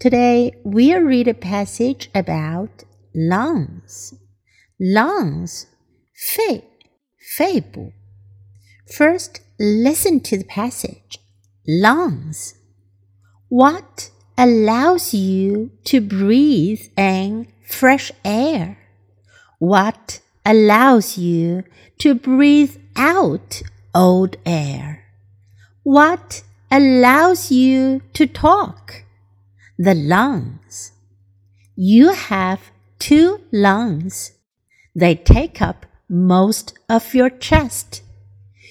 Today we'll read a passage about lungs. Lungs, 肺,肺部. First, listen to the passage. Lungs. What allows you to breathe in fresh air? What allows you to breathe out old air? What allows you to talk? The lungs. You have two lungs. They take up most of your chest.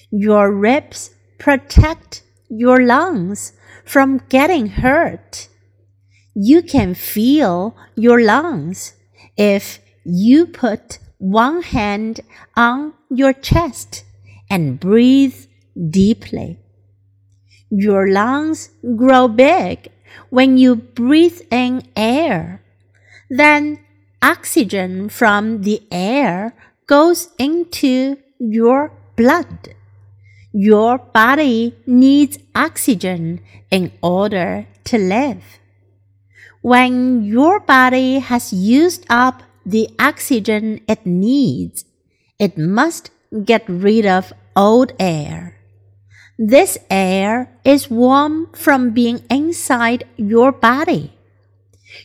Your ribs protect your lungs from getting hurt. You can feel your lungs if you put one hand on your chest and breathe deeply. Your lungs grow big when you breathe in air. Then oxygen from the air goes into your blood. Your body needs oxygen in order to live. When your body has used up the oxygen it needs, it must get rid of old air. This air is warm from being inside your body.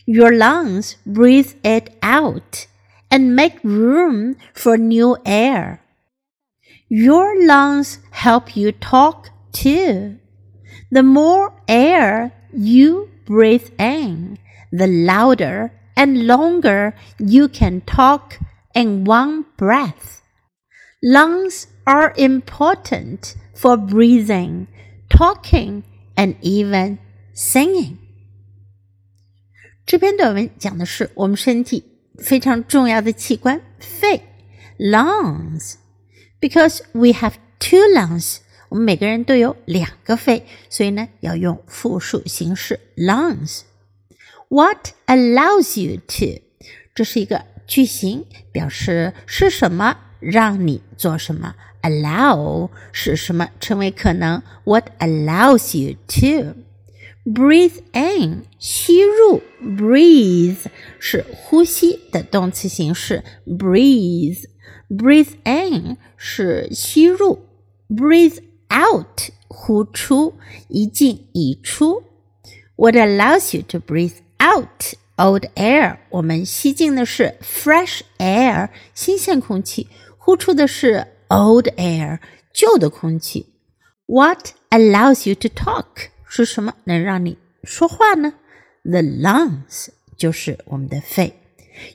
Your lungs breathe it out and make room for new air. Your lungs help you talk too. The more air you breathe in, the louder and longer you can talk in one breath. Lungs are important for breathing, talking, and even singing. 这篇短文讲的是我们身体非常重要的器官肺 （lungs）。Because we have two lungs，我们每个人都有两个肺，所以呢要用复数形式 lungs。What allows you to？这是一个句型，表示是什么 让你做什么。allow 使什么成为可能？What allows you to breathe in 吸入，breathe 是呼吸的动词形式，breathe breathe in 是吸入，breathe out 呼出，一进一出。What allows you to breathe out old air？我们吸进的是 fresh air 新鲜空气，呼出的是 old air 旧的空气。What allows you to talk 是什么能让你说话呢？The lungs 就是我们的肺。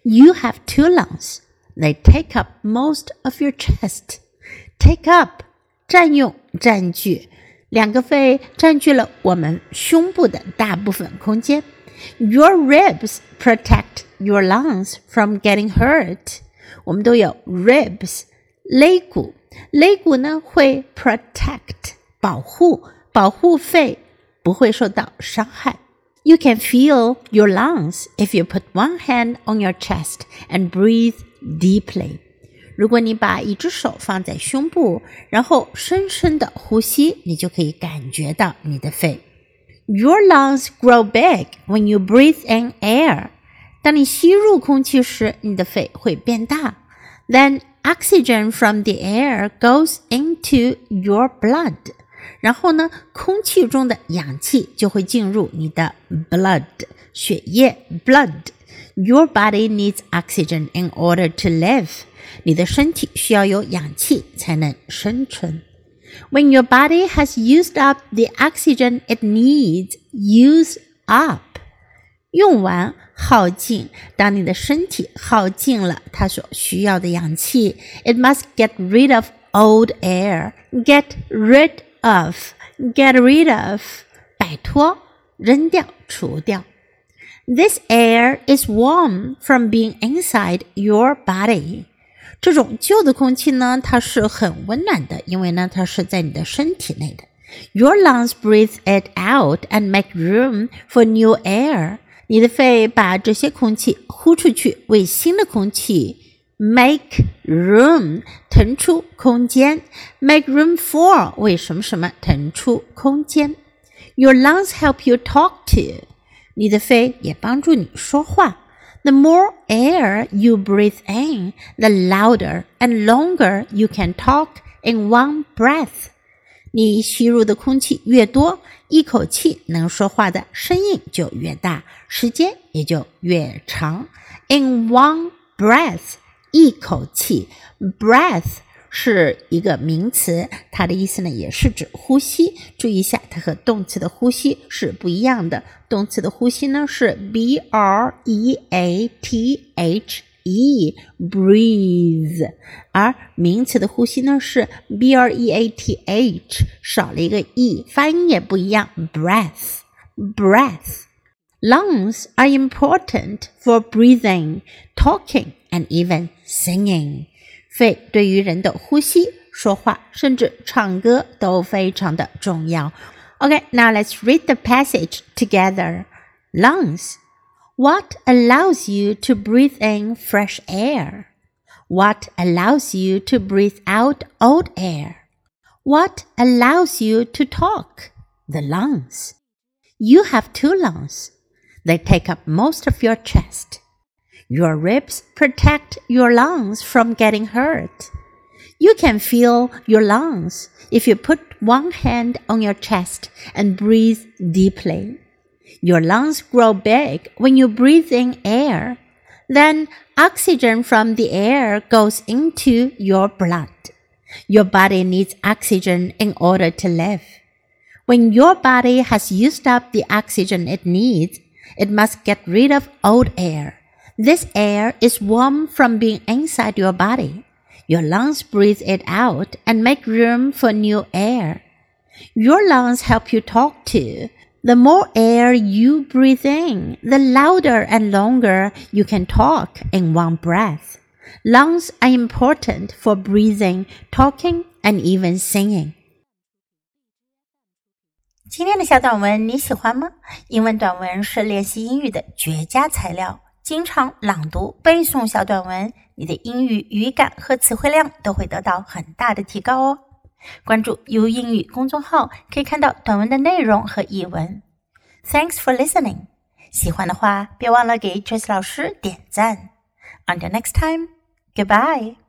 You have two lungs. They take up most of your chest. Take up 占用、占据，两个肺占据了我们胸部的大部分空间。Your ribs protect your lungs from getting hurt. 我们都有 ribs 肋骨，肋骨呢会 protect 保护，保护肺不会受到伤害。You can feel your lungs if you put one hand on your chest and breathe deeply. 如果你把一只手放在胸部，然后深深的呼吸，你就可以感觉到你的肺。 Your lungs grow big when you breathe in air. 当你吸入空气时，你的肺会变大。Then oxygen from the air goes into your blood. 然后呢，空气中的氧气就会进入你的 blood 血液 blood。Your body needs oxygen in order to live. 你的身体需要有氧气才能生存。 When your body has used up the oxygen it needs, use up. 用完耗尽。当你的身体耗尽了它所需要的氧气，it must get rid of old air. Get rid of, get rid of，摆脱，扔掉，除掉。This air is warm from being inside your body. 这种旧的空气呢，它是很温暖的，因为呢，它是在你的身体内的。Your lungs breathe it out and make room for new air. 你的肺把这些空气呼出去，为新的空气 make room 腾出空间，make room for 为什么什么腾出空间。Your lungs help you talk to，你的肺也帮助你说话。The more air you breathe in, the louder and longer you can talk in one breath. 你吸入的空气越多，一口气能说话的声音就越大，时间也就越长。In one breath，一口气，breath 是一个名词，它的意思呢也是指呼吸。注意一下，它和动词的呼吸是不一样的。动词的呼吸呢是 b r e a t h。e breathe，而名词的呼吸呢是 b r e a t h，少了一个 e，发音也不一样，breath breath。Lungs are important for breathing, talking, and even singing. 肺对于人的呼吸、说话，甚至唱歌都非常的重要。Okay, now let's read the passage together. Lungs what allows you to breathe in fresh air? What allows you to breathe out old air? What allows you to talk? The lungs. You have two lungs. They take up most of your chest. Your ribs protect your lungs from getting hurt. You can feel your lungs if you put one hand on your chest and breathe deeply. Your lungs grow big when you breathe in air. Then oxygen from the air goes into your blood. Your body needs oxygen in order to live. When your body has used up the oxygen it needs, it must get rid of old air. This air is warm from being inside your body. Your lungs breathe it out and make room for new air. Your lungs help you talk too. The more air you breathe in, the louder and longer you can talk in one breath. Lungs are important for breathing, talking, and even singing. 今天的小短文你喜欢吗？英文短文是练习英语的绝佳材料。 经常朗读、背诵小短文，你的英语语感和词汇量都会得到很大的提高哦。关注 U 英语公众号，可以看到短文的内容和译文。Thanks for listening。喜欢的话，别忘了给 Trace 老师点赞。Until next time, goodbye.